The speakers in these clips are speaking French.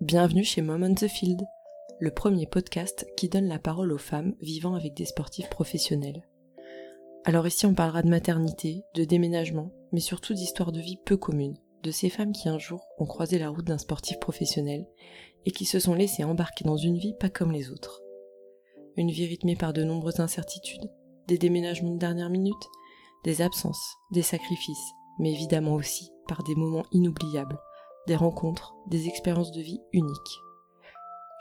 Bienvenue chez Mom on the Field, le premier podcast qui donne la parole aux femmes vivant avec des sportifs professionnels. Alors ici on parlera de maternité, de déménagement, mais surtout d'histoires de vie peu communes, de ces femmes qui un jour ont croisé la route d'un sportif professionnel et qui se sont laissées embarquer dans une vie pas comme les autres. Une vie rythmée par de nombreuses incertitudes, des déménagements de dernière minute, des absences, des sacrifices, mais évidemment aussi par des moments inoubliables, des rencontres, des expériences de vie uniques.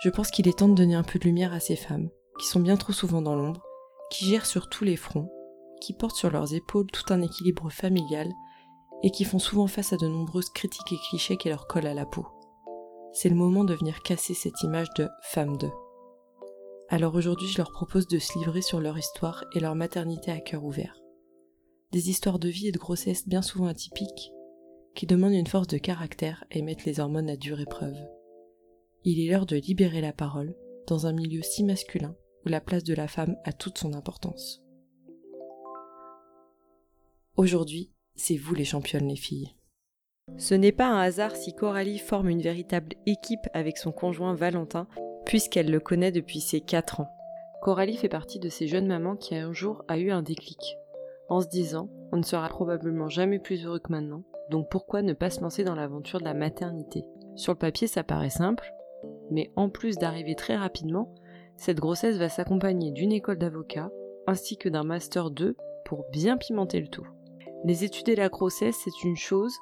Je pense qu'il est temps de donner un peu de lumière à ces femmes, qui sont bien trop souvent dans l'ombre, qui gèrent sur tous les fronts, qui portent sur leurs épaules tout un équilibre familial et qui font souvent face à de nombreuses critiques et clichés qui leur collent à la peau. C'est le moment de venir casser cette image de femme de. Alors aujourd'hui, je leur propose de se livrer sur leur histoire et leur maternité à cœur ouvert. Des histoires de vie et de grossesse bien souvent atypiques, qui demandent une force de caractère et mettent les hormones à dure épreuve. Il est l'heure de libérer la parole dans un milieu si masculin où la place de la femme a toute son importance. Aujourd'hui, c'est vous les championnes les filles. Ce n'est pas un hasard si Coralie forme une véritable équipe avec son conjoint Valentin, puisqu'elle le connaît depuis ses 4 ans. Coralie fait partie de ces jeunes mamans qui un jour a eu un déclic, en se disant on ne sera probablement jamais plus heureux que maintenant, donc pourquoi ne pas se lancer dans l'aventure de la maternité? Sur le papier ça paraît simple, mais en plus d'arriver très rapidement, cette grossesse va s'accompagner d'une école d'avocat ainsi que d'un master 2 pour bien pimenter le tout. Les études et la grossesse, c'est une chose,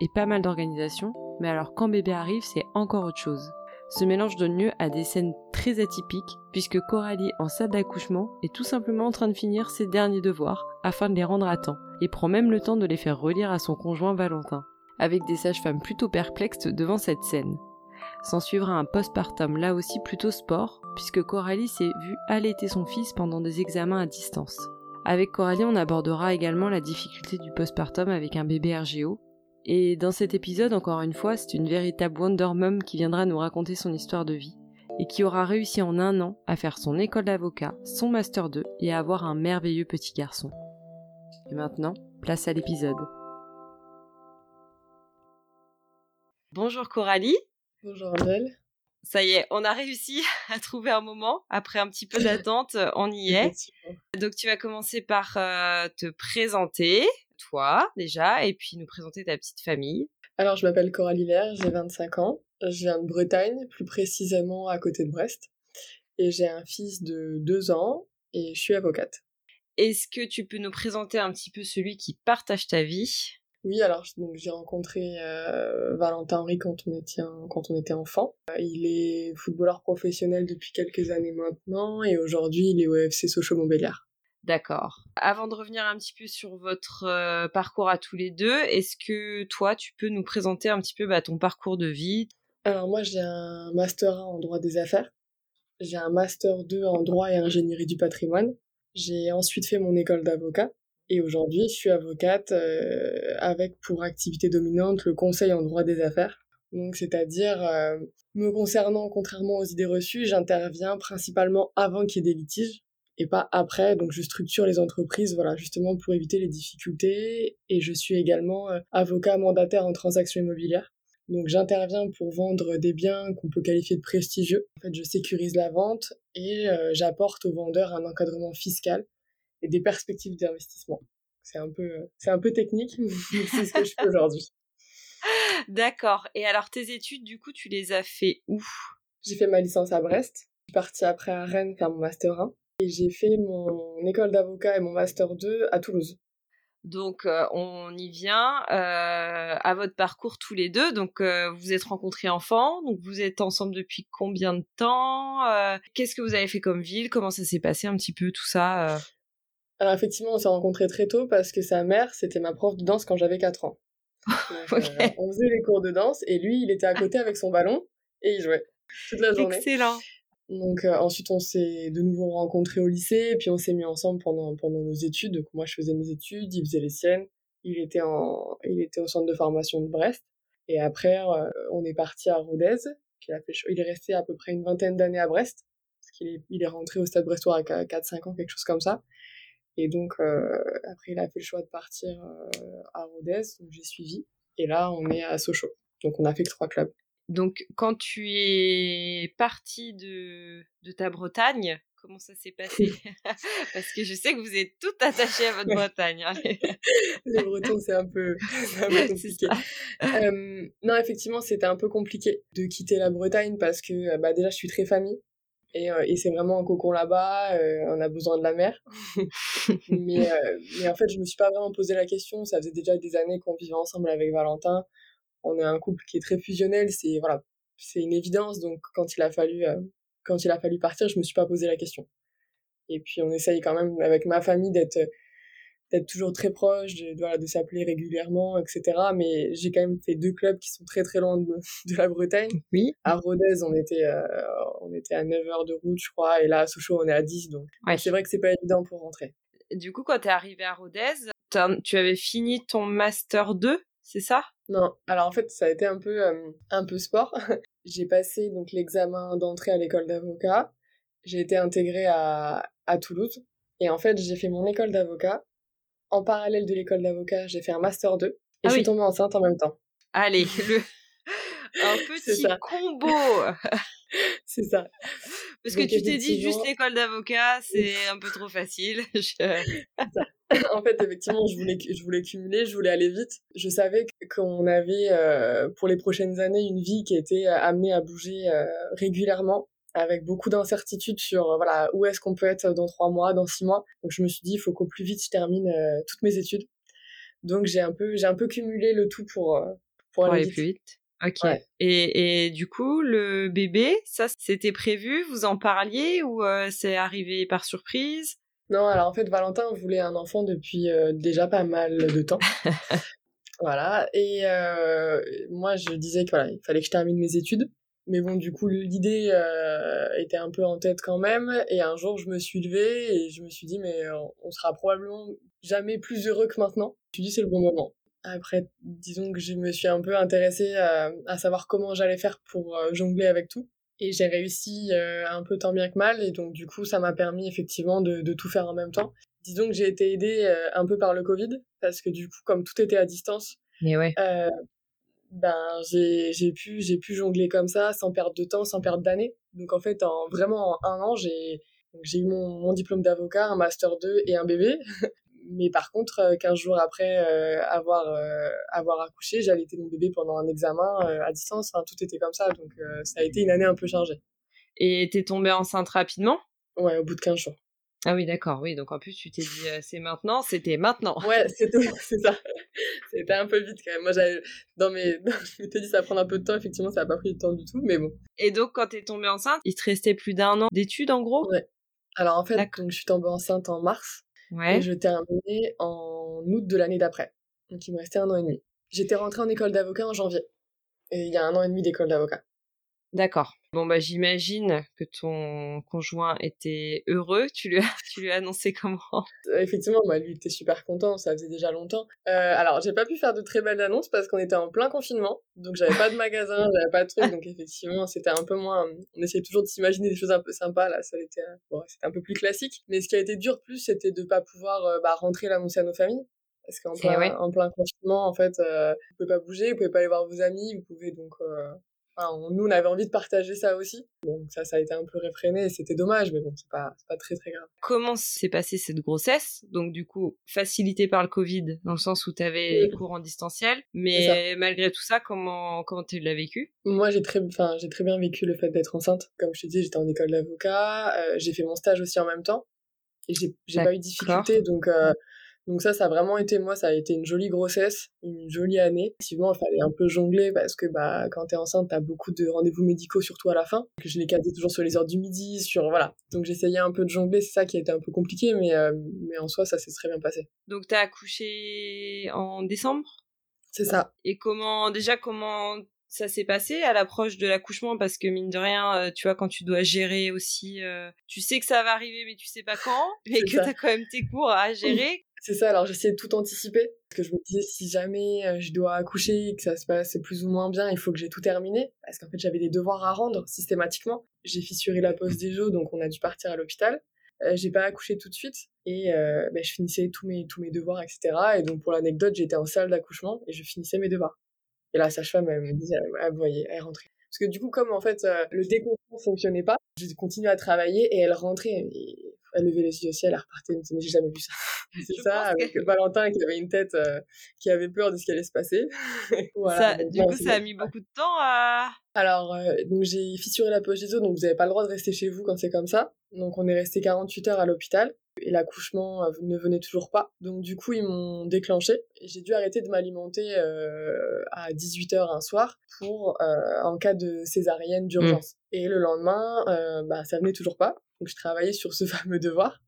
et pas mal d'organisation, mais alors quand bébé arrive, c'est encore autre chose. Ce mélange donne lieu à des scènes très atypiques, puisque Coralie, en salle d'accouchement, est tout simplement en train de finir ses derniers devoirs, afin de les rendre à temps, et prend même le temps de les faire relire à son conjoint Valentin, avec des sages-femmes plutôt perplexes devant cette scène. S'en suivra un postpartum là aussi plutôt sport, puisque Coralie s'est vue allaiter son fils pendant des examens à distance. Avec Coralie, on abordera également la difficulté du postpartum avec un bébé RGO. Et dans cet épisode, encore une fois, c'est une véritable Wonder Mom qui viendra nous raconter son histoire de vie et qui aura réussi en un an à faire son école d'avocat, son master 2 et à avoir un merveilleux petit garçon. Et maintenant, place à l'épisode. Bonjour Coralie. Bonjour Angèle. Ça y est, on a réussi à trouver un moment. Après un petit peu d'attente, on y est. Donc tu vas commencer par euh, te présenter, toi déjà, et puis nous présenter ta petite famille. Alors je m'appelle Coralie Lair, j'ai 25 ans. Je viens de Bretagne, plus précisément à côté de Brest. Et j'ai un fils de 2 ans et je suis avocate. Est-ce que tu peux nous présenter un petit peu celui qui partage ta vie? Oui, alors donc j'ai rencontré euh, Valentin Henry quand on était quand on était enfant. Euh, il est footballeur professionnel depuis quelques années maintenant et aujourd'hui il est au FC Sochaux-Montbéliard. D'accord. Avant de revenir un petit peu sur votre euh, parcours à tous les deux, est-ce que toi tu peux nous présenter un petit peu bah, ton parcours de vie? Alors moi j'ai un master 1 en droit des affaires, j'ai un master 2 en droit et ingénierie du patrimoine. J'ai ensuite fait mon école d'avocat et aujourd'hui, je suis avocate euh, avec pour activité dominante le conseil en droit des affaires. Donc, c'est-à-dire, euh, me concernant, contrairement aux idées reçues, j'interviens principalement avant qu'il y ait des litiges et pas après. Donc, je structure les entreprises, voilà, justement pour éviter les difficultés. Et je suis également euh, avocat mandataire en transactions immobilières. Donc, j'interviens pour vendre des biens qu'on peut qualifier de prestigieux. En fait, je sécurise la vente et j'apporte aux vendeurs un encadrement fiscal et des perspectives d'investissement. C'est un peu, c'est un peu technique, mais c'est ce que je fais aujourd'hui. D'accord. Et alors tes études, du coup, tu les as fait où? J'ai fait ma licence à Brest. Je suis partie après à Rennes faire mon master 1. Et j'ai fait mon école d'avocat et mon master 2 à Toulouse. Donc euh, on y vient euh, à votre parcours tous les deux. Donc euh, vous êtes rencontrés enfants, donc vous êtes ensemble depuis combien de temps Qu'est-ce que vous avez fait comme ville? Comment ça s'est passé un petit peu tout ça alors effectivement, on s'est rencontrés très tôt parce que sa mère, c'était ma prof de danse quand j'avais 4 ans. Euh, on faisait les cours de danse et lui, il était à côté avec son ballon et il jouait toute la journée. Excellent. Donc euh, ensuite, on s'est de nouveau rencontrés au lycée et puis on s'est mis ensemble pendant, pendant nos études. Donc moi, je faisais mes études, il faisait les siennes. Il était, en, il était au centre de formation de Brest. Et après, euh, on est parti à Rodez. Il, a fait, il est resté à peu près une vingtaine d'années à Brest. Parce qu'il est, il est rentré au stade brestois à 4-5 ans, quelque chose comme ça. Et donc, euh, après, il a fait le choix de partir euh, à Rodez, donc j'ai suivi. Et là, on est à Sochaux. Donc, on a fait que trois clubs. Donc, quand tu es partie de, de ta Bretagne, comment ça s'est passé? Parce que je sais que vous êtes toutes attachées à votre Bretagne. Hein. les Bretons, c'est un peu, un peu compliqué. non, effectivement, c'était un peu compliqué de quitter la Bretagne parce que bah, déjà, je suis très famille. Et, et c'est vraiment un cocon là-bas, on a besoin de la mer. mais, mais en fait, je me suis pas vraiment posé la question. Ça faisait déjà des années qu'on vivait ensemble avec Valentin on est un couple qui est très fusionnel, c'est voilà, c'est une évidence. Donc quand il a fallu euh, quand il a fallu partir, je me suis pas posé la question. Et puis on essaye quand même avec ma famille d'être d'être toujours très proche, de, voilà, de s'appeler régulièrement, etc. Mais j'ai quand même fait deux clubs qui sont très très loin de, de la Bretagne. Oui. À Rodez, on était, euh, on était à 9 heures de route, je crois, et là à Sochaux, on est à 10, donc c'est vrai que c'est pas évident pour rentrer. Du coup, quand tu es arrivé à Rodez, tu avais fini ton Master 2, c'est ça? Non, alors en fait, ça a été un peu, euh, un peu sport. j'ai passé donc l'examen d'entrée à l'école d'avocat. J'ai été intégrée à, à Toulouse. Et en fait, j'ai fait mon école d'avocat. En parallèle de l'école d'avocat, j'ai fait un master 2. Et ah je suis tombée enceinte en même temps. Allez, le... un petit combo C'est ça. Parce que tu t'es dit juste l'école d'avocat, c'est un peu trop facile. en fait, effectivement, je voulais, je voulais cumuler, je voulais aller vite. Je savais qu'on avait, euh, pour les prochaines années, une vie qui était euh, amenée à bouger euh, régulièrement, avec beaucoup d'incertitudes sur voilà où est-ce qu'on peut être dans trois mois, dans six mois. Donc, je me suis dit, il faut qu'au plus vite, je termine toutes mes études. Donc, j'ai un peu, j'ai un peu cumulé le tout pour, pour, aller, plus vite. Ok. Et, et, du coup, le bébé, ça, c'était prévu? Vous en parliez ou c'est arrivé par surprise? Non, alors en fait, Valentin voulait un enfant depuis euh, déjà pas mal de temps. voilà. Et euh, moi, je disais qu'il fallait que je termine mes études. Mais bon, du coup, l'idée euh, était un peu en tête quand même. Et un jour, je me suis levée et je me suis dit, mais on sera probablement jamais plus heureux que maintenant. Je me suis dit, c'est le bon moment. Après, disons que je me suis un peu intéressée à, à savoir comment j'allais faire pour jongler avec tout et j'ai réussi euh, un peu tant bien que mal et donc du coup ça m'a permis effectivement de, de, tout faire en même temps. Disons que j'ai été aidée euh, un peu par le Covid parce que du coup comme tout était à distance, Mais ouais. Euh, ben j'ai pu j'ai pu jongler comme ça sans perdre de temps, sans perdre d'années. Donc en fait en vraiment en un an j'ai j'ai eu mon, mon diplôme d'avocat, un master 2 et un bébé. mais par contre, 15 euh, jours après euh, avoir, euh, avoir accouché, j'allais mon bébé pendant un examen à distance. Enfin, tout était comme ça, donc ça a été une année un peu chargée. Et t'es tombée enceinte rapidement? Ouais, au bout de 15 jours. Ah oui, d'accord, oui. Donc en plus, tu t'es dit c'est maintenant, c'était maintenant. Ouais, c'était c'est ça. C'était un peu vite quand même. Moi, j'avais dans mes je m'étais dit ça va prendre un peu de temps, effectivement, ça n'a pas pris de temps du tout, mais bon. Et donc quand t'es tombée enceinte, il te restait plus d'un an d'études en gros? Ouais. Alors en fait, donc je suis tombée enceinte en mars et je terminais en août de l'année d'après. Donc il me restait un an et demi. J'étais rentrée en école d'avocat en janvier. Et il y a un an et demi d'école d'avocat. D'accord. Bon bah j'imagine que ton conjoint était heureux. Tu lui as, tu lui as annoncé comment? Euh, Effectivement, bah, lui était super content. Ça faisait déjà longtemps. Euh, alors j'ai pas pu faire de très belles annonces parce qu'on était en plein confinement, donc j'avais pas de magasin, j'avais pas de truc. Donc effectivement, c'était un peu moins. On essayait toujours de s'imaginer des choses un peu sympas. Là, ça était, bon, c'était un peu plus classique. Mais ce qui a été dur plus, c'était de pas pouvoir euh, bah, rentrer l'annoncer à nos familles. Parce qu'en plein, en plein confinement, en fait, euh, vous pouvez pas bouger, vous pouvez pas aller voir vos amis, vous pouvez donc euh, nous, on avait envie de partager ça aussi. Donc ça, ça a été un peu réfréné et c'était dommage, mais bon, c'est pas, pas très très grave. Comment s'est passée cette grossesse? Donc du coup, facilitée par le Covid, dans le sens où tu avais les cours en distanciel, mais malgré tout ça, comment comment tu l'as vécu? Moi, j'ai très, enfin, j'ai très bien vécu le fait d'être enceinte. Comme je te dis, j'étais en école d'avocat, euh, j'ai fait mon stage aussi en même temps et j'ai, j'ai pas eu de difficulté, donc euh, donc ça, ça a vraiment été, moi, ça a été une jolie grossesse, une jolie année. Effectivement, il fallait un peu jongler parce que bah, quand t'es enceinte, t'as beaucoup de rendez-vous médicaux, surtout à la fin. Que je les cadais toujours sur les heures du midi, sur voilà. Donc j'essayais un peu de jongler, c'est ça qui a été un peu compliqué, mais, euh, mais en soi, ça s'est très bien passé. Donc t'as accouché en décembre? C'est ça. Et comment, déjà, comment ça s'est passé à l'approche de l'accouchement? Parce que mine de rien, euh, tu vois, quand tu dois gérer aussi, euh, tu sais que ça va arriver mais tu sais pas quand, et que t'as quand même tes cours à gérer. C'est ça, alors j'essayais de tout anticiper, parce que je me disais si jamais euh, je dois accoucher et que ça se passe plus ou moins bien, il faut que j'ai tout terminé, parce qu'en fait j'avais des devoirs à rendre systématiquement. J'ai fissuré la pose des jeux, donc on a dû partir à l'hôpital. Euh, j'ai pas accouché tout de suite et euh, bah, je finissais tous mes tous mes devoirs etc et donc pour l'anecdote j'étais en salle d'accouchement et je finissais mes devoirs et la sage-femme elle me disait ah, vous voyez elle rentrait Parce que du coup, comme en fait, le déconfinement fonctionnait pas, j'ai continué à travailler et elle rentrait. Et elle levait les yeux au ciel, elle repartait, mais j'ai jamais vu ça. C'est ça, avec Valentin qui avait une tête qui avait peur de ce qui allait se passer. voilà, ça, du coup, ça a mis beaucoup de temps à... Alors, donc j'ai fissuré la poche des os, donc vous n'avez pas le droit de rester chez vous quand c'est comme ça. Donc on est resté 48 heures à l'hôpital et l'accouchement ne venait toujours pas. Donc du coup, ils m'ont déclenché et j'ai dû arrêter de m'alimenter à 18 heures un soir pour en cas de césarienne d'urgence. Mmh. Et le lendemain, bah ça venait toujours pas. Donc je travaillais sur ce fameux devoir.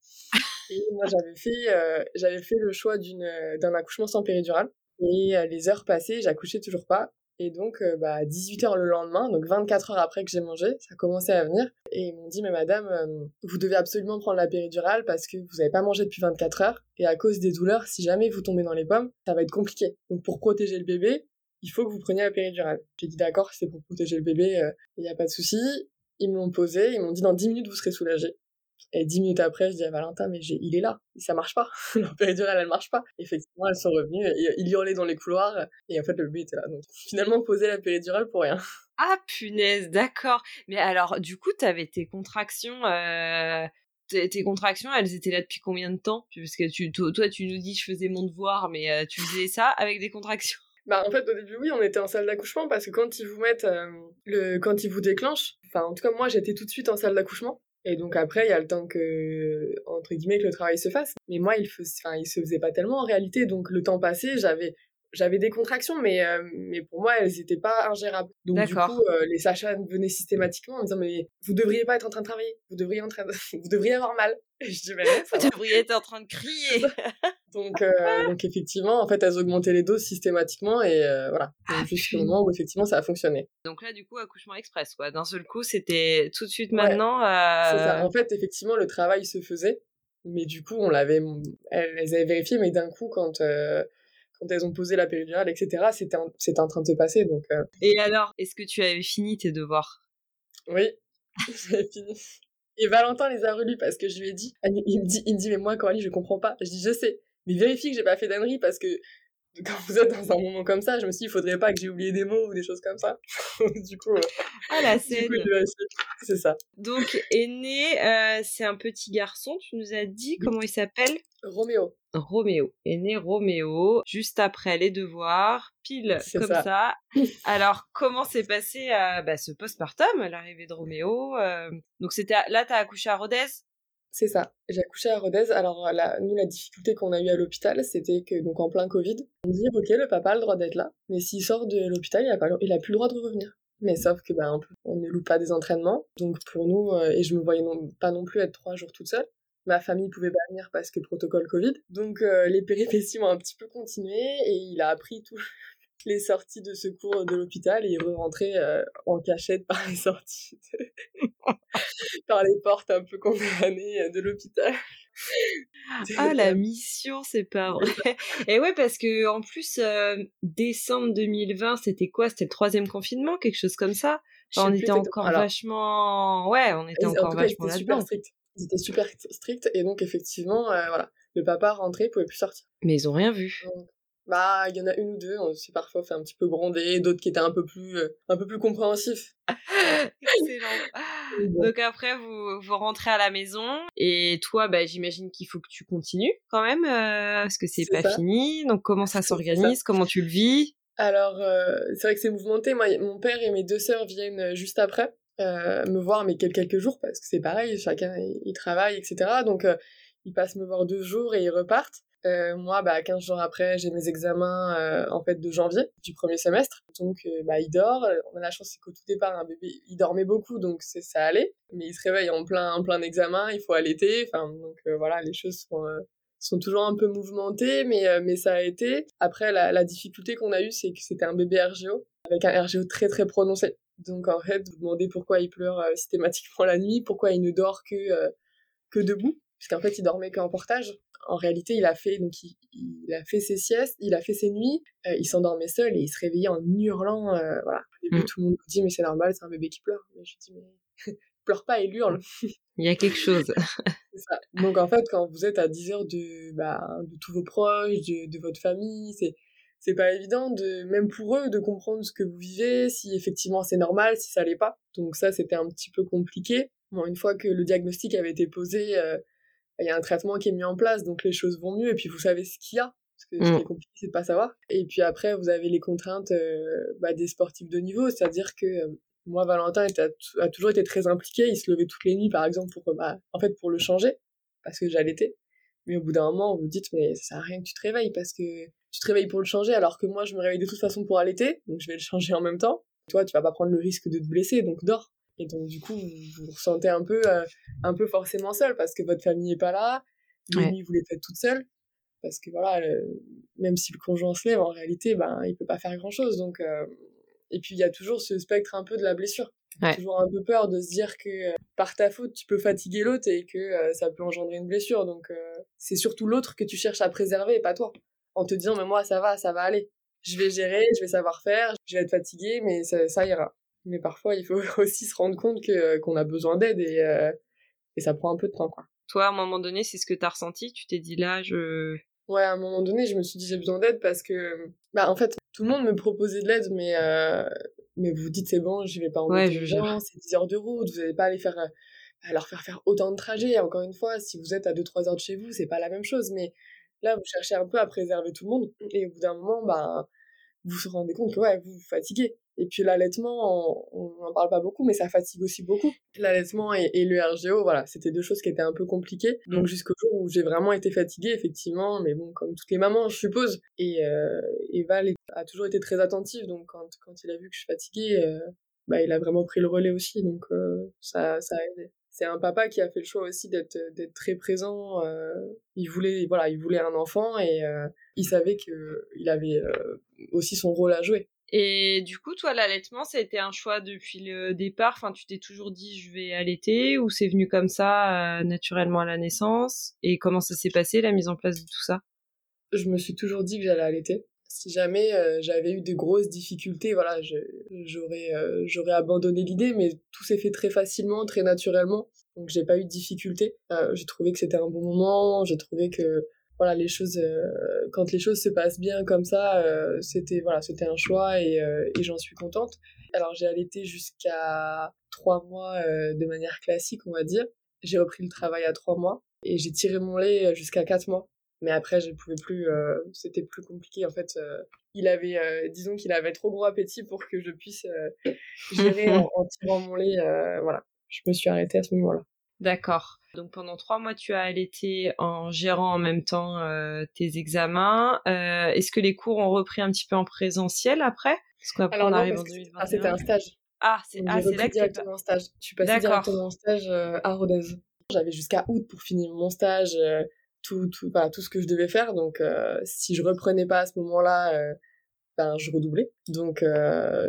Et moi j'avais fait j'avais fait le choix d'une d'un accouchement sans péridurale et les heures passées, j'accouchais toujours pas. Et donc, euh, bah, 18h le lendemain, donc 24 heures après que j'ai mangé, ça commençait à venir. Et ils m'ont dit, mais madame, euh, vous devez absolument prendre la péridurale parce que vous n'avez pas mangé depuis 24 heures. Et à cause des douleurs, si jamais vous tombez dans les pommes, ça va être compliqué. Donc pour protéger le bébé, il faut que vous preniez la péridurale. J'ai dit, d'accord, c'est pour protéger le bébé, euh, il n'y a pas de souci. Ils me l'ont posé, ils m'ont dit, dans 10 minutes, vous serez soulagé. Et dix minutes après, je dis à Valentin, mais il est là, ça marche pas. la péridurale, elle marche pas. Effectivement, elles sont revenues, il hurlait dans les couloirs, et en fait, le bébé était là. Donc, finalement, poser la péridurale pour rien. Ah, punaise, d'accord. Mais alors, du coup, t'avais tes contractions, euh, Tes, contractions, elles étaient là depuis combien de temps? Parce que tu, toi, tu nous dis, je faisais mon devoir, mais euh, tu faisais ça avec des contractions? Bah en fait au début oui on était en salle d'accouchement parce que quand ils vous mettent euh, le quand ils vous déclenchent enfin en tout cas moi j'étais tout de suite en salle d'accouchement et donc après, il y a le temps que, entre guillemets, que le travail se fasse. Mais moi, il, enfin, il se faisait pas tellement en réalité. Donc le temps passé, j'avais, j'avais des contractions, mais, euh, mais pour moi, elles n'étaient pas ingérables. Donc du coup, euh, les sages venaient systématiquement en me disant, mais vous devriez pas être en train de travailler. Vous devriez, en train de... vous devriez avoir mal. Et je dis, mais non, Vous devriez être en train de crier. donc, euh, donc effectivement, en fait, elles augmentaient les doses systématiquement et voilà. Ah, jusqu'au moment où effectivement ça a fonctionné. Donc là, du coup, accouchement express, quoi. D'un seul coup, c'était tout de suite maintenant. C'est ça. En fait, effectivement, le travail se faisait, mais du coup, on l'avait, elles, avaient vérifié, mais d'un coup, quand quand elles ont posé la péridurale, etc., c'était en, en train de se passer. Donc, Et alors, est-ce que tu avais fini tes devoirs? Oui, j'avais fini. Et Valentin les a relus parce que je lui ai dit, il me dit, il me dit mais moi Coralie je comprends pas. Je dis je sais, mais vérifie que j'ai pas fait d'annerie parce que quand vous êtes dans un moment comme ça, je me suis dit il faudrait pas que j'ai oublié des mots ou des choses comme ça. du coup, ah la scène. C'est ça. Donc aîné, euh, c'est un petit garçon. Tu nous as dit comment il s'appelle? Roméo. Roméo. Est né Roméo, juste après les devoirs, pile comme ça. Alors, comment s'est passé euh, bah, ce postpartum, l'arrivée de Roméo euh, Donc, c'était là, t'as accouché à Rodez? C'est ça. J'ai accouché à Rodez. Alors, là, nous, la difficulté qu'on a eue à l'hôpital, c'était que, donc, en plein Covid, on dit, OK, le papa a le droit d'être là, mais s'il sort de l'hôpital, il a, pas, il a plus le droit de revenir. Mais sauf que ben, on ne loue pas des entraînements. Donc pour nous, euh, et je me voyais pas non plus être trois jours toute seule, ma famille pouvait pas venir parce que protocole Covid. Donc euh, les péripéties ont un petit peu continué et il a appris toutes les sorties de secours de l'hôpital et il est rentré euh, en cachette par les sorties, par les portes un peu condamnées euh, de l'hôpital. ah la mission, c'est pas vrai. Et ouais parce que en plus décembre 2020, c'était quoi? C'était le troisième confinement, quelque chose comme ça? on était encore vachement, ouais, on était encore vachement là-dedans. Ils étaient super stricts et donc effectivement, euh, voilà, le papa rentré pouvait plus sortir. Mais ils ont rien vu. Bah, il y en a une ou deux, on s'est parfois fait un petit peu gronder, d'autres qui étaient un peu plus, euh, un peu plus compréhensifs. Excellent. Donc après, vous, vous rentrez à la maison et toi, bah, j'imagine qu'il faut que tu continues quand même euh, parce que c'est pas fini. Donc comment ça s'organise, comment tu le vis? Alors c'est vrai que c'est mouvementé. Moi, mon père et mes deux sœurs viennent juste après. Euh, me voir mais quelques jours parce que c'est pareil, chacun il, travaille, etc. Donc euh, ils passent me voir deux jours et ils repartent. Euh, moi, bah, 15 jours après, j'ai mes examens en fait de janvier du premier semestre. Donc, bah, il dort. On a la chance, c'est qu'au tout départ, un bébé, il dormait beaucoup, donc c'est ça allait. Mais il se réveille en plein, en plein examen, il faut allaiter. Enfin, donc voilà, les choses sont, sont toujours un peu mouvementées, mais, mais ça a été. Après, la, difficulté qu'on a eue, c'est que c'était un bébé RGO, avec un RGO très très prononcé. Donc en fait, vous demandez pourquoi il pleure euh, systématiquement la nuit, pourquoi il ne dort que, euh, que debout, puisqu'en fait il dormait qu'en portage. En réalité, il a fait donc il, a fait ses siestes, il a fait ses nuits, euh, il s'endormait seul et il se réveillait en hurlant. voilà. Au début, mm. tout le monde dit mais c'est normal, c'est un bébé qui pleure. Mais je dis mais pleure pas, il hurle. Il y a quelque chose. ça. Donc en fait, quand vous êtes à 10 heures de, bah, de tous vos proches, de, de votre famille, c'est c'est pas évident de même pour eux de comprendre ce que vous vivez, si effectivement c'est normal, si ça l'est pas. Donc ça c'était un petit peu compliqué. Bon, une fois que le diagnostic avait été posé, euh, il y a un traitement qui est mis en place, donc les choses vont mieux et puis vous savez ce qu'il y a. Parce que ce qui est mm. compliqué, c'est de pas savoir. Et puis après, vous avez les contraintes euh, bah, des sportifs de niveau, c'est-à-dire que euh, moi, Valentin a, toujours été très impliqué. Il se levait toutes les nuits, par exemple, pour, bah, en fait, pour le changer, parce que j'allaitais. Mais au bout d'un moment, vous vous dites, mais ça sert à rien que tu te réveilles, parce que tu te réveilles pour le changer, alors que moi, je me réveille de toute façon pour allaiter, donc je vais le changer en même temps. Toi, tu vas pas prendre le risque de te blesser, donc dors. Et donc, du coup, vous vous ressentez un peu, euh, un peu forcément seul, parce que votre famille est pas là. Les nuits, vous les faites toute seule. Parce que voilà, même si le conjoint se lève, en réalité, ben, il peut pas faire grand chose. Donc, euh, et puis il y a toujours ce spectre un peu de la blessure. Toujours un peu peur de se dire que euh, par ta faute, tu peux fatiguer l'autre et que ça peut engendrer une blessure. Donc c'est surtout l'autre que tu cherches à préserver et pas toi. En te disant, mais moi, ça va, ça va aller. Je vais gérer, je vais savoir faire, je vais être fatigué, mais ça, ira. Mais parfois, il faut aussi se rendre compte que qu'on a besoin d'aide et, et ça prend un peu de temps. Quoi. Toi, à un moment donné, c'est ce que tu as ressenti? Tu t'es dit là, je Ouais, à un moment donné, je me suis dit j'ai besoin d'aide parce que, bah, en fait, tout le monde me proposait de l'aide, mais, euh, mais vous dites c'est bon, je vais pas en ouais, gens, c'est 10 heures de route, vous n'allez pas aller faire, euh, leur faire faire autant de trajets. Encore une fois, si vous êtes à 2-3 heures de chez vous, c'est pas la même chose, mais là, vous cherchez un peu à préserver tout le monde, et au bout d'un moment, bah, vous vous rendez compte que ouais, vous vous fatiguez. Et puis l'allaitement, on n'en parle pas beaucoup, mais ça fatigue aussi beaucoup. L'allaitement et, le RGO, voilà, c'était deux choses qui étaient un peu compliquées. Donc jusqu'au jour où j'ai vraiment été fatiguée, effectivement, mais bon, comme toutes les mamans, je suppose. Et, euh, Val a toujours été très attentive, donc quand, quand il a vu que je suis fatiguée, euh, bah, il a vraiment pris le relais aussi, donc euh, ça, ça a aidé. C'est un papa qui a fait le choix aussi d'être d'être très présent. Euh, il voulait voilà, il voulait un enfant et euh, il savait que il avait aussi son rôle à jouer. Et du coup, toi, l'allaitement, ça a été un choix depuis le départ? Enfin, tu t'es toujours dit je vais allaiter ou c'est venu comme ça euh, naturellement à la naissance? Et comment ça s'est passé la mise en place de tout ça? Je me suis toujours dit que j'allais allaiter. Si jamais euh, j'avais eu des grosses difficultés, voilà, j'aurais euh, j'aurais abandonné l'idée, mais tout s'est fait très facilement, très naturellement. Donc j'ai pas eu de difficultés. j'ai trouvé que c'était un bon moment. J'ai trouvé que voilà les choses euh, quand les choses se passent bien comme ça euh, c'était voilà c'était un choix et, euh, et j'en suis contente. Alors j'ai allaité jusqu'à trois mois de manière classique on va dire. J'ai repris le travail à trois mois et j'ai tiré mon lait jusqu'à quatre mois. Mais après je pouvais plus c'était plus compliqué en fait il avait disons qu'il avait trop gros appétit pour que je puisse gérer en, en, tirant mon lait voilà. Je me suis arrêtée à ce moment là D'accord. Donc pendant trois mois, tu as allaité en gérant en même temps euh, tes examens. Euh, est-ce que les cours ont repris un petit peu en présentiel après? Parce qu'après on arrive en 2021. Ah, c'était un stage. Ah, c'est ah, là directement en stage. Je suis passée directement en stage euh, à Rodez. J'avais jusqu'à août pour finir mon stage, tout, tout, tout ce que je devais faire. Donc si je reprenais pas à ce moment-là, ben je redoublais. Donc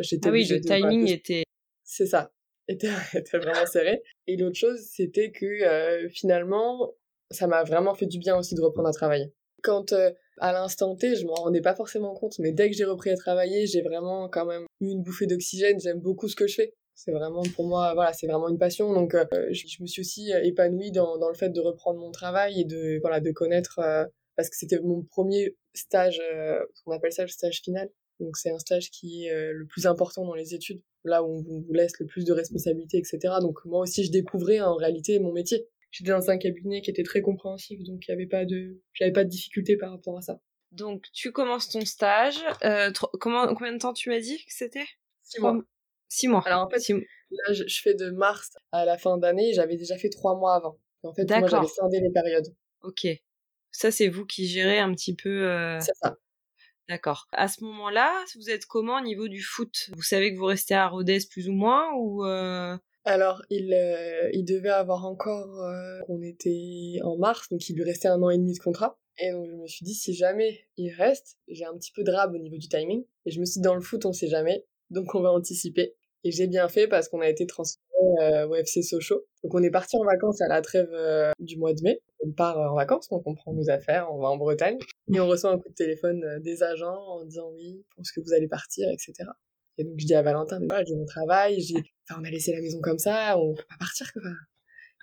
j'étais. Ah oui, le timing était. C'est ça était, était vraiment serré. Et l'autre chose, c'était que euh, finalement, ça m'a vraiment fait du bien aussi de reprendre à travailler. Quand euh, à l'instant T, je m'en rendais pas forcément compte, mais dès que j'ai repris à travailler, j'ai vraiment quand même eu une bouffée d'oxygène. J'aime beaucoup ce que je fais. C'est vraiment pour moi, voilà, c'est vraiment une passion. Donc, euh, je, me suis aussi épanouie dans, dans le fait de reprendre mon travail et de, voilà, de connaître, parce que c'était mon premier stage, on appelle ça le stage final. Donc, c'est un stage qui est le plus important dans les études là où on vous laisse le plus de responsabilités, etc. Donc moi aussi, je découvrais en réalité mon métier. J'étais dans un cabinet qui était très compréhensif, donc il y avait pas de, j'avais pas de difficulté par rapport à ça. Donc tu commences ton stage. Euh, comment, combien de temps tu m'as dit que c'était? Six mois. Six mois. Alors en fait, là, je, fais de mars à la fin d'année. J'avais déjà fait trois mois avant. En fait, moi, j'avais scindé les périodes. Ok. Ça, c'est vous qui gérez un petit peu. Euh... C'est ça. D'accord. À ce moment-là, vous êtes comment au niveau du foot? Vous savez que vous restez à Rodez plus ou moins ou euh? Alors, il, euh, il devait avoir encore... Euh, on était en mars, donc il lui restait un an et demi de contrat. Et donc je me suis dit, si jamais il reste, j'ai un petit peu de rab au niveau du timing. Et je me suis dit, dans le foot, on sait jamais. Donc on va anticiper. Et j'ai bien fait parce qu'on a été transféré au FC Sochaux. Donc on est parti en vacances à la trêve du mois de mai on part en vacances, on prend nos affaires, on va en Bretagne, et on reçoit un coup de téléphone euh, des agents en disant oui, je pense que vous allez partir, etc. Et donc je dis à Valentin, mais voilà, j'ai mon travail, j'ai, enfin, on a laissé la maison comme ça, on peut pas partir, quoi.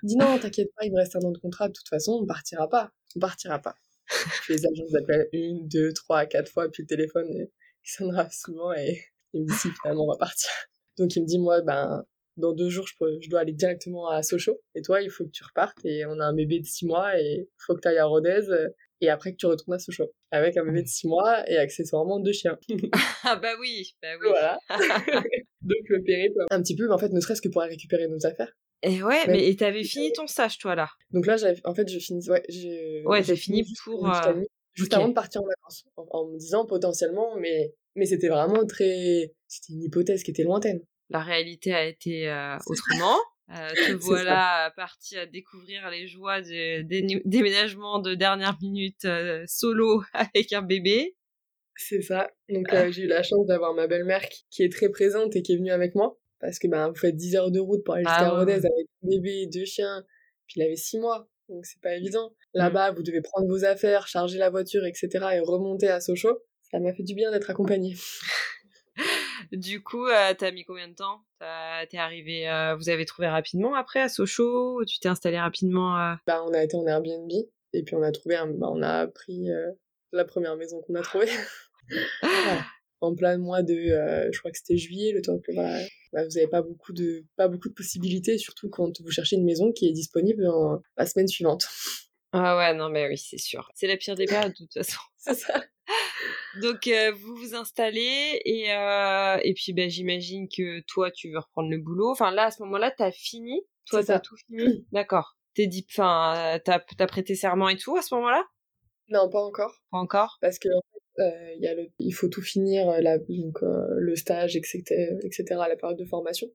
Il dit non, t'inquiète pas, il me reste un an de contrat, de toute façon, on partira pas, on partira pas. les agents appellent une, deux, trois, quatre fois, puis le téléphone il sonnera souvent et il me dit si finalement on va partir. Donc il me dit moi ben dans deux jours je, je dois aller directement à Sochaux et toi il faut que tu repartes et on a un bébé de six mois et il faut que tu ailles à Rodez et après que tu retournes à Sochaux avec un bébé de six mois et accessoirement deux chiens. ah bah oui, bah oui. Voilà. Donc le périple, un petit peu, en fait, ne serait-ce que pour aller récupérer nos affaires. Et ouais, mais et t'avais fini ton stage, toi, là Donc là, en fait, je finis, ouais, j'ai... Ouais, fini pour... Euh... Juste avant de partir en vacances, en, me disant potentiellement, mais, mais c'était vraiment très... C'était une hypothèse qui était lointaine. La réalité a été euh, autrement. Euh, te voilà parti à découvrir les joies du déménagement de dernière minute euh, solo avec un bébé. C'est ça. Donc euh, j'ai eu la chance d'avoir ma belle-mère qui, est très présente et qui est venue avec moi parce que ben vous faites 10 heures de route pour aller jusqu'à ah, Rodez avec un bébé, deux chiens, puis il avait 6 mois. Donc c'est pas évident. Mmh. Là-bas, vous devez prendre vos affaires, charger la voiture, etc. et remonter à Sochaux. Ça m'a fait du bien d'être accompagnée. du coup, euh, t'as mis combien de temps? T'es arrivé, euh, vous avez trouvé rapidement après à Sochaux? Tu t'es installé rapidement euh? Bah, on a été en Airbnb et puis on a trouvé, bah, on a pris la première maison qu'on a trouvée. En plein mois de, je crois que c'était juillet, le temps que bah, vous n'avez pas beaucoup de pas beaucoup de possibilités, surtout quand vous cherchez une maison qui est disponible en, la semaine suivante. Ah ouais, non mais oui, c'est sûr. C'est la pire des périodes de toute façon. c'est ça. Donc euh, vous vous installez et euh, et puis ben j'imagine que toi tu veux reprendre le boulot. Enfin là à ce moment-là t'as fini? Toi t'as tout fini? D'accord. T'es dit, enfin t'as as prêté serment et tout à ce moment-là? Non pas encore. Pas encore? Parce que euh, y a le, il faut tout finir la, donc le stage etc etc la période de formation.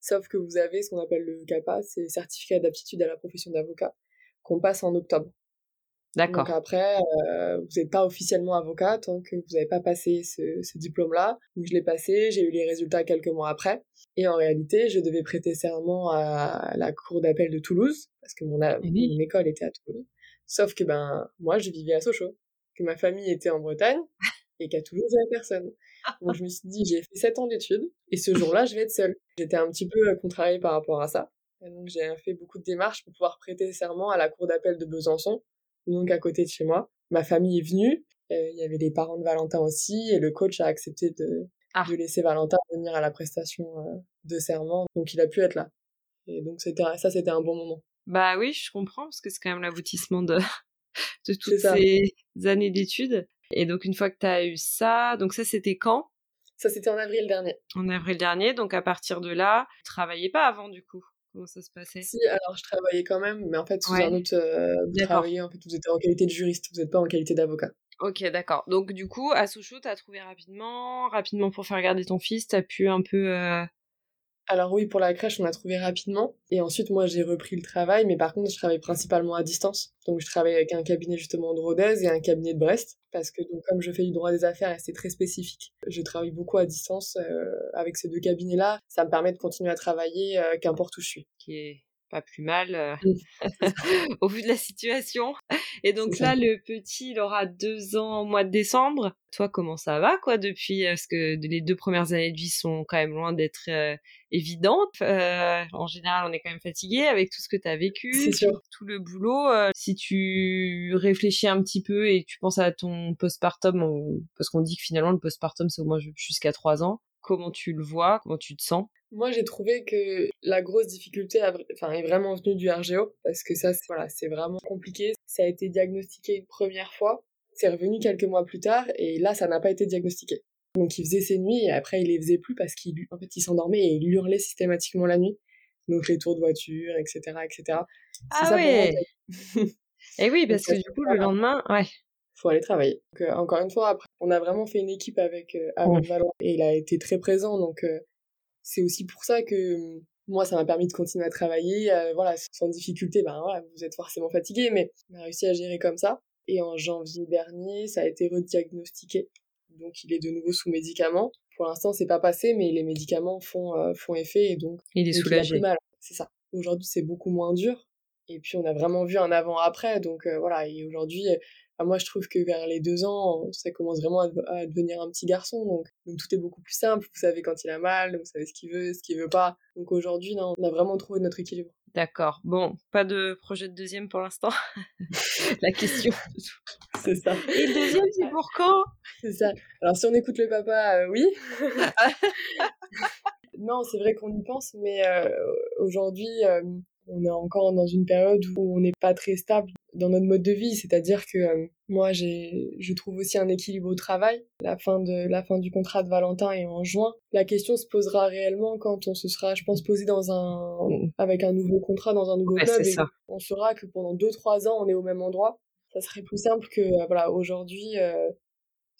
Sauf que vous avez ce qu'on appelle le CAPA, c'est certificat d'aptitude à la profession d'avocat qu'on passe en octobre. D'accord. Donc après, euh, vous n'êtes pas officiellement avocat tant que vous n'avez pas passé ce, ce diplôme-là. Donc je l'ai passé, j'ai eu les résultats quelques mois après. Et en réalité, je devais prêter serment à la cour d'appel de Toulouse, parce que mon, mon école était à Toulouse. Sauf que ben moi, je vivais à Sochaux, que ma famille était en Bretagne, et qu'à Toulouse, il n'y avait personne. Donc je me suis dit, j'ai fait 7 ans d'études, et ce jour-là, je vais être seule. J'étais un petit peu contrariée par rapport à ça. Donc j'ai fait beaucoup de démarches pour pouvoir prêter serment à la cour d'appel de Besançon, donc à côté de chez moi. Ma famille est venue, il y avait les parents de Valentin aussi, et le coach a accepté de, ah. de laisser Valentin venir à la prestation euh, de serment, donc il a pu être là. Et donc c'était ça, c'était un bon moment. Bah oui, je comprends, parce que c'est quand même l'aboutissement de, de toutes ces années d'études. Et donc une fois que tu as eu ça, donc ça c'était quand? Ça c'était en avril dernier. En avril dernier, donc à partir de là, tu travaillais pas avant du coup? Comment ça se passait? Si, alors je travaillais quand même, mais en fait, sous un autre. Euh, vous travaillez, en fait, vous êtes en qualité de juriste, vous n'êtes pas en qualité d'avocat. Ok, d'accord. Donc, du coup, à Sochaux, t'as trouvé rapidement, rapidement pour faire garder ton fils, t'as pu un peu euh, alors oui, pour la crèche, on a trouvé rapidement. Et ensuite, moi, j'ai repris le travail, mais par contre, je travaille principalement à distance. Donc, je travaille avec un cabinet justement de Rodez et un cabinet de Brest, parce que comme je fais du droit des affaires et c'est très spécifique, je travaille beaucoup à distance euh, avec ces deux cabinets-là. Ça me permet de continuer à travailler euh, qu'importe où je suis. Pas plus mal euh, au vu de la situation. Et donc là, le petit, il aura deux ans au mois de décembre. Toi, comment ça va, quoi, depuis? Parce que les deux premières années de vie sont quand même loin d'être évidente. Euh, en général, on est quand même fatigué avec tout ce que tu as vécu, tout le boulot. Euh, si tu réfléchis un petit peu et tu penses à ton postpartum, parce qu'on dit que finalement le postpartum c'est au moins jusqu'à trois ans, comment tu le vois, comment tu te sens moi, j'ai trouvé que la grosse difficulté enfin, est vraiment venue du RGO, parce que ça, c'est voilà, vraiment compliqué. Ça a été diagnostiqué une première fois, c'est revenu quelques mois plus tard, et là, ça n'a pas été diagnostiqué. Donc il faisait ses nuits et après il les faisait plus parce qu'il en fait il s'endormait et il hurlait systématiquement la nuit. Donc les tours de voiture, etc., etc. Ah ouais. et oui parce que du coup le lendemain, ouais. Faut aller travailler. Donc, euh, encore une fois après, on a vraiment fait une équipe avec euh, avec et il a été très présent donc euh, c'est aussi pour ça que hum, moi ça m'a permis de continuer à travailler voilà sans difficulté ben voilà vous êtes forcément fatigué mais on a réussi à gérer comme ça et en janvier dernier ça a été rediagnostiqué donc il est de nouveau sous médicaments. Pour l'instant, c'est pas passé, mais les médicaments font, euh, font effet et donc il est soulagé. C'est ça. Aujourd'hui, c'est beaucoup moins dur. Et puis, on a vraiment vu un avant-après. Donc euh, voilà. Et aujourd'hui, euh, moi, je trouve que vers les deux ans, ça commence vraiment à, devenir un petit garçon. Donc, donc, tout est beaucoup plus simple. Vous savez quand il a mal, vous savez ce qu'il veut, ce qu'il veut pas. Donc aujourd'hui, on a vraiment trouvé notre équilibre. D'accord. Bon, pas de projet de deuxième pour l'instant. La question. c'est ça. Et le deuxième, c'est pour quand? C'est ça. Alors, si on écoute le papa, oui. non, c'est vrai qu'on y pense, mais aujourd'hui, on est encore dans une période où on n'est pas très stable dans notre mode de vie, c'est-à-dire que euh, moi j'ai je trouve aussi un équilibre au travail. La fin de la fin du contrat de Valentin est en juin. La question se posera réellement quand on se sera je pense posé dans un avec un nouveau contrat dans un nouveau club et on saura que pendant 2 3 ans on est au même endroit. Ça serait plus simple que euh, voilà, aujourd'hui euh,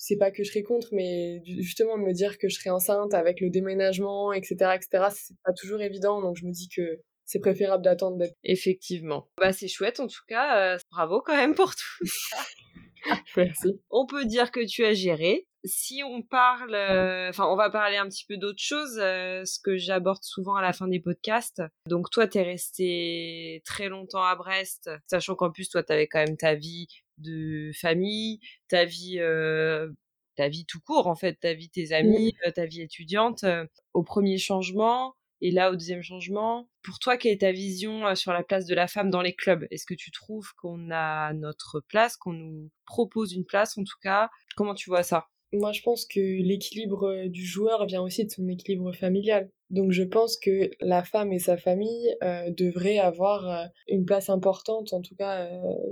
c'est pas que je serais contre, mais justement de me dire que je serais enceinte avec le déménagement, etc., etc., c'est pas toujours évident. Donc je me dis que c'est préférable d'attendre d'être. Effectivement. Bah, c'est chouette en tout cas. Euh, bravo quand même pour tout Merci. On peut dire que tu as géré. Si on parle, euh, enfin, on va parler un petit peu d'autre chose, euh, ce que j'aborde souvent à la fin des podcasts. Donc, toi, t'es resté très longtemps à Brest, sachant qu'en plus, toi, t'avais quand même ta vie de famille, ta vie, ta vie tout court, en fait, ta vie, tes amis, ta vie étudiante. Au premier changement, et là, au deuxième changement, pour toi, quelle est ta vision euh, sur la place de la femme dans les clubs? Est-ce que tu trouves qu'on a notre place, qu'on nous propose une place en tout cas? Comment tu vois ça? Moi, je pense que l'équilibre euh, du joueur vient aussi de son équilibre familial. Donc, je pense que la femme et sa famille euh, devraient avoir une place importante, en tout cas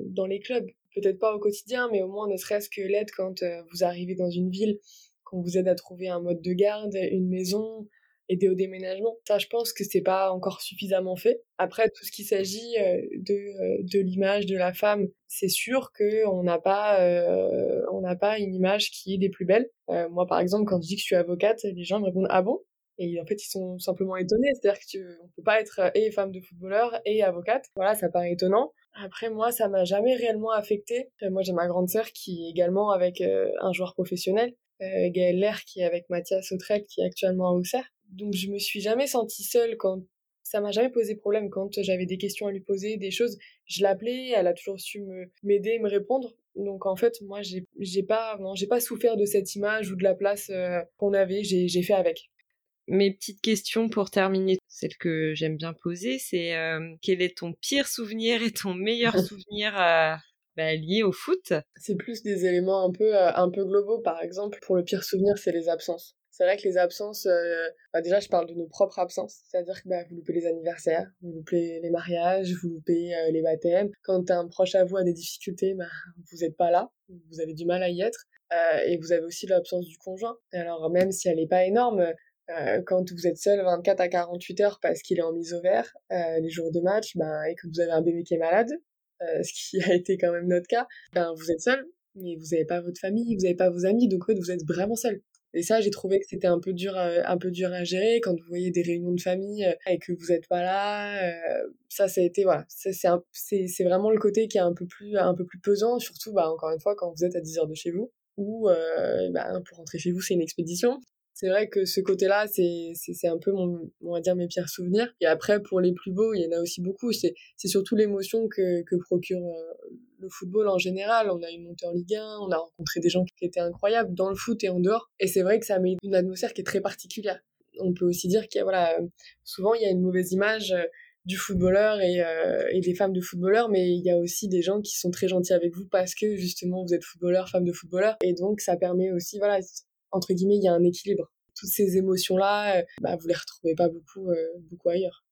dans les clubs. Peut-être pas au quotidien, mais au moins ne serait-ce que l'aide quand vous arrivez dans une ville, qu'on vous aide à trouver un mode de garde, une maison, aider au déménagement. Ça, je pense que c'est pas encore suffisamment fait. Après, tout ce qui s'agit euh, de, euh, de l'image de la femme, c'est sûr que on n'a pas, euh, on n'a pas une image qui est des plus belles. moi, par exemple, quand je dis que je suis avocate, les gens me répondent ah bon? Et en fait, ils sont simplement étonnés. C'est-à-dire qu'on peut pas être et femme de footballeur et avocate. Voilà, ça paraît étonnant. Après, moi, ça m'a jamais réellement affecté. Moi, j'ai ma grande sœur qui est également avec un joueur professionnel, euh, Gaël Lair, qui est avec Mathias Autrec, qui est actuellement à Auxerre donc je me suis jamais sentie seule quand ça m'a jamais posé problème quand j'avais des questions à lui poser, des choses, je l'appelais, elle a toujours su me m'aider, me répondre. Donc en fait, moi j'ai j'ai pas j'ai pas souffert de cette image ou de la place euh, qu'on avait, j'ai j'ai fait avec. Mes petites questions pour terminer, celle que j'aime bien poser, c'est euh, quel est ton pire souvenir et ton meilleur souvenir euh, bah, lié au foot? C'est plus des éléments un peu un peu globaux. Par exemple, pour le pire souvenir, c'est les absences c'est vrai que les absences, euh, bah déjà je parle de nos propres absences, c'est-à-dire que bah, vous loupez les anniversaires, vous loupez les mariages, vous loupez euh, les baptêmes. Quand un proche à vous a des difficultés, bah, vous n'êtes pas là, vous avez du mal à y être. Euh, et vous avez aussi l'absence du conjoint. Alors même si elle n'est pas énorme, quand vous êtes seul 24 à 48 heures parce qu'il est en mise au vert les jours de match, et que vous avez un bébé qui est malade, ce qui a été quand même notre cas, vous êtes seul, mais vous n'avez pas votre famille, vous n'avez pas vos amis, donc vous êtes vraiment seul. Et ça, j'ai trouvé que c'était un peu dur, un peu dur à gérer quand vous voyez des réunions de famille euh, et que vous n'êtes pas là. Euh, ça, ça a été voilà, c'est vraiment le côté qui est un peu plus un peu plus pesant, surtout bah encore une fois quand vous êtes à 10 heures de chez vous ou euh, bah, pour rentrer chez vous c'est une expédition c'est vrai que ce côté-là, c'est, un peu, mon, on va dire, mes pires souvenirs. Et après, pour les plus beaux, il y en a aussi beaucoup. C'est, surtout l'émotion que, que procure le football en général. On a une montée en Ligue 1, on a rencontré des gens qui étaient incroyables dans le foot et en dehors. Et c'est vrai que ça met une atmosphère qui est très particulière. On peut aussi dire qu'il y a, voilà, souvent, il y a une mauvaise image euh, du footballeur et, euh, et, des femmes de footballeurs, mais il y a aussi des gens qui sont très gentils avec vous parce que justement vous êtes footballeur, femme de footballeur, et donc ça permet aussi, voilà, entre guillemets, il y a un équilibre. Toutes ces émotions-là, euh, bah, vous les retrouvez pas beaucoup, euh, beaucoup ailleurs.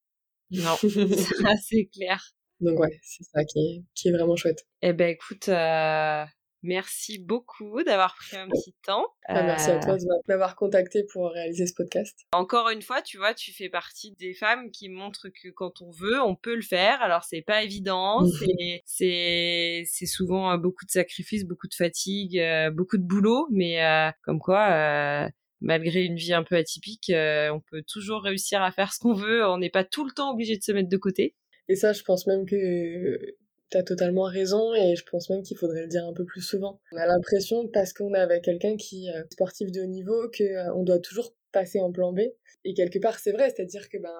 Non, c'est clair. Donc ouais, c'est ça qui est, qui est vraiment chouette. Eh ben écoute, euh, merci beaucoup d'avoir pris un petit temps. Bah, merci à toi de m'avoir contacté pour réaliser ce podcast. Encore une fois, tu vois, tu fais partie des femmes qui montrent que quand on veut, on peut le faire. Alors c'est pas évident, c'est c'est souvent beaucoup de sacrifices, beaucoup de fatigue, beaucoup de boulot, mais comme quoi malgré une vie un peu atypique, euh, on peut toujours réussir à faire ce qu'on veut. On n'est pas tout le temps obligé de se mettre de côté. Et ça, je pense même que tu as totalement raison et je pense même qu'il faudrait le dire un peu plus souvent. On a l'impression, parce qu'on est avec quelqu'un qui est sportif de haut niveau, qu'on euh, doit toujours passer en plan B. Et quelque part, c'est vrai, c'est-à-dire que ben,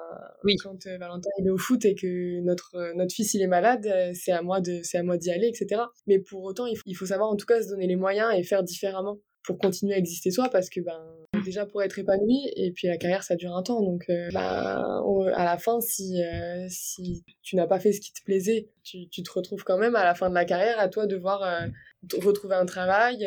quand euh, Valentin il est au foot et que notre, notre fils il est malade, c'est à moi de, c'est à moi d'y aller, etc. Mais pour autant, il faut savoir en tout cas se donner les moyens et faire différemment pour continuer à exister soi parce que ben déjà pour être épanoui et puis la carrière ça dure un temps donc euh, ben, à la fin si euh, si tu n'as pas fait ce qui te plaisait tu, tu, te retrouves quand même à la fin de la carrière à toi devoir euh, retrouver un travail,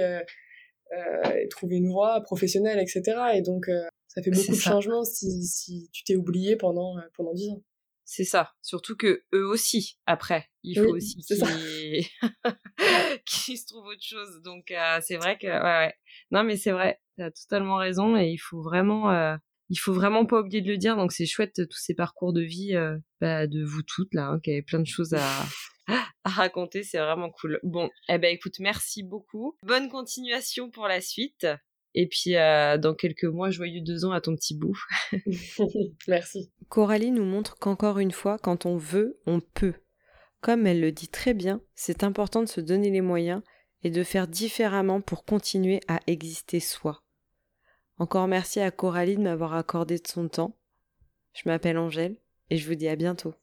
trouver une voie professionnelle, etc. Et donc, ça fait beaucoup de changements si, si tu t'es oublié pendant pendant dix ans. C'est ça. Surtout que eux aussi, après, il faut aussi qu'ils se trouvent autre chose. Donc c'est vrai que ouais, ouais. Non mais c'est vrai, tu as totalement raison et il faut vraiment il faut vraiment pas oublier de le dire. Donc c'est chouette tous ces parcours de vie bah, de vous toutes là, hein, qui avez plein de choses à, à raconter. C'est vraiment cool. Bon, eh ben écoute, merci beaucoup. Bonne continuation pour la suite. Et puis dans quelques mois, joyeux deux ans à ton petit bout. merci. Coralie nous montre qu'encore une fois, quand on veut, on peut. Comme elle le dit très bien, c'est important de se donner les moyens et de faire différemment pour continuer à exister soi. Encore merci à Coralie de m'avoir accordé de son temps. Je m'appelle Angèle et je vous dis à bientôt.